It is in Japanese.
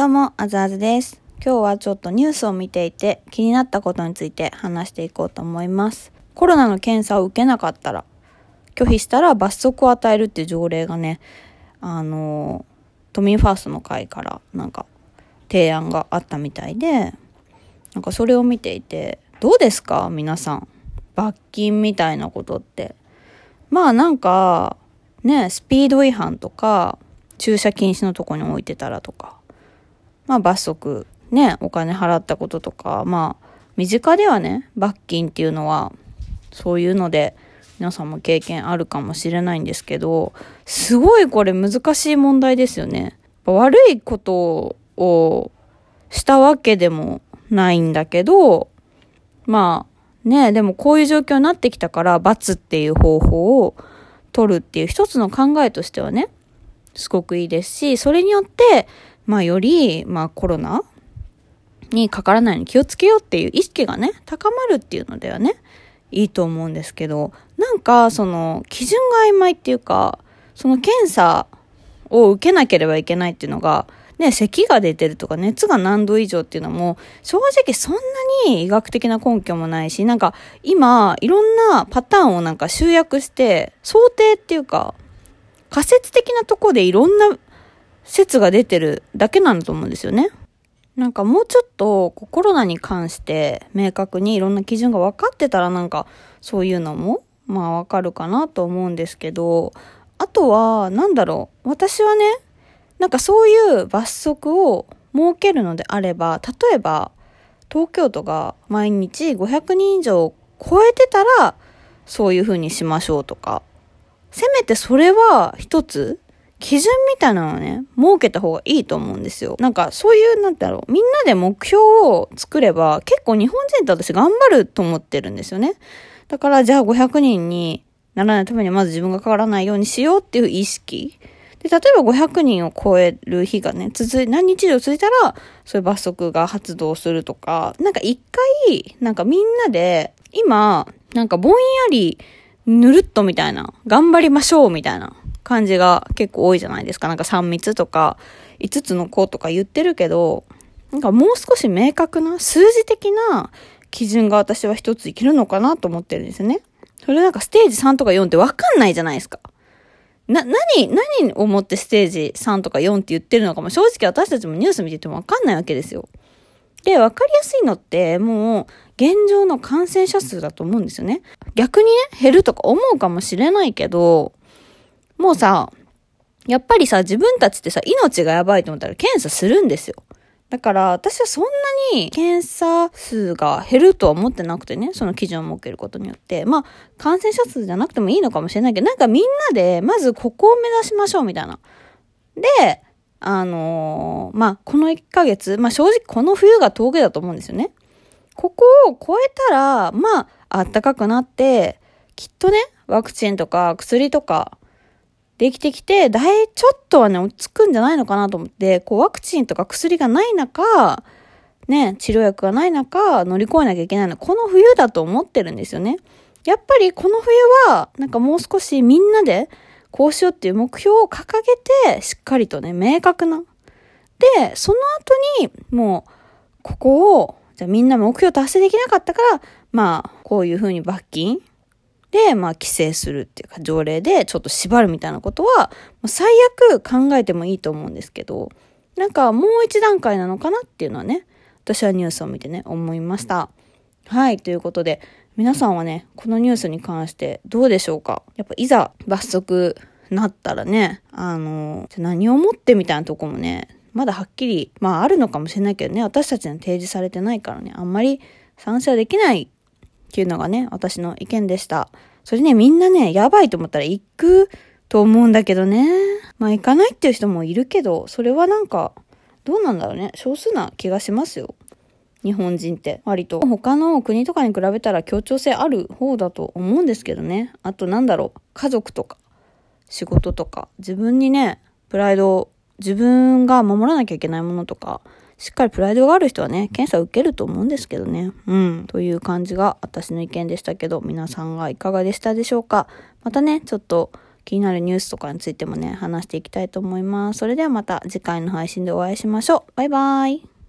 どうも、あずあずです。今日はちょっとニュースを見ていて気になったことについて話していこうと思います。コロナの検査を受けなかったら、拒否したら罰則を与えるっていう条例がね、あの、都民ファーストの会からなんか提案があったみたいで、なんかそれを見ていて、どうですか？皆さん。罰金みたいなことって。まあなんか、ね、スピード違反とか、駐車禁止のとこに置いてたらとか、まあ罰則、ね、お金払ったこととか、まあ、身近ではね、罰金っていうのは、そういうので、皆さんも経験あるかもしれないんですけど、すごいこれ難しい問題ですよね。悪いことをしたわけでもないんだけど、まあ、ね、でもこういう状況になってきたから、罰っていう方法を取るっていう一つの考えとしてはね、すごくいいですし、それによって、まあより、まあコロナにかからないように気をつけようっていう意識がね、高まるっていうのではね、いいと思うんですけど、なんかその基準が曖昧っていうか、その検査を受けなければいけないっていうのが、ね、咳が出てるとか熱が何度以上っていうのも、正直そんなに医学的な根拠もないし、なんか今、いろんなパターンをなんか集約して、想定っていうか、仮説的なとこでいろんな説が出てるだけなんだと思うんですよね。なんかもうちょっとコロナに関して明確にいろんな基準が分かってたらなんかそういうのもまあ分かるかなと思うんですけど、あとはなんだろう。私はね、なんかそういう罰則を設けるのであれば、例えば東京都が毎日500人以上超えてたらそういう風にしましょうとか、せめてそれは一つ基準みたいなのをね、設けた方がいいと思うんですよ。なんかそういう、なんだろう、みんなで目標を作れば結構日本人って私頑張ると思ってるんですよね。だからじゃあ500人にならないためにまず自分が変わらないようにしようっていう意識。で、例えば500人を超える日がね、続い、何日以上続いたら、そういう罰則が発動するとか、なんか一回、なんかみんなで、今、なんかぼんやり、ぬるっとみたいな、頑張りましょうみたいな感じが結構多いじゃないですか。なんか3密とか5つの子とか言ってるけど、なんかもう少し明確な数字的な基準が私は一ついけるのかなと思ってるんですよね。それなんかステージ3とか4ってわかんないじゃないですか。な、何、何をもってステージ3とか4って言ってるのかも正直私たちもニュース見ててもわかんないわけですよ。で、わかりやすいのってもう現状の感染者数だと思うんですよね。逆にね、減るとか思うかもしれないけど、もうさ、やっぱりさ、自分たちってさ、命がやばいと思ったら検査するんですよ。だから、私はそんなに検査数が減るとは思ってなくてね、その基準を設けることによって。まあ、感染者数じゃなくてもいいのかもしれないけど、なんかみんなで、まずここを目指しましょうみたいな。で、あのーまあ、この1ヶ月、まあ正直この冬が峠だと思うんですよね。ここを超えたら、まあ、暖かくなって、きっとね、ワクチンとか薬とか、できてきて、だい、ちょっとはね、落ち着くんじゃないのかなと思って、こう、ワクチンとか薬がない中、ね、治療薬がない中、乗り越えなきゃいけないのは、この冬だと思ってるんですよね。やっぱりこの冬は、なんかもう少しみんなで、こうしようっていう目標を掲げて、しっかりとね、明確な。で、その後に、もう、ここを、じゃみんな目標達成できなかったから、まあ、こういうふうに罰金で、まあ、規制するっていうか、条例でちょっと縛るみたいなことは、最悪考えてもいいと思うんですけど、なんかもう一段階なのかなっていうのはね、私はニュースを見てね、思いました。はい、ということで、皆さんはね、このニュースに関してどうでしょうか？やっぱいざ罰則なったらね、あの、じゃ何をもってみたいなとこもね、まだはっきり、まああるのかもしれないけどね、私たちに提示されてないからね、あんまり賛成はできないっていうのがね、私の意見でした。それね、みんなね、やばいと思ったら行くと思うんだけどね。まあ行かないっていう人もいるけど、それはなんか、どうなんだろうね。少数な気がしますよ。日本人って割と他の国とかに比べたら協調性ある方だと思うんですけどね。あとなんだろう、家族とか仕事とか自分にね、プライドを自分が守らなきゃいけないものとか、しっかりプライドがある人はね、検査を受けると思うんですけどね。うん。という感じが私の意見でしたけど、皆さんはいかがでしたでしょうかまたね、ちょっと気になるニュースとかについてもね、話していきたいと思います。それではまた次回の配信でお会いしましょう。バイバーイ。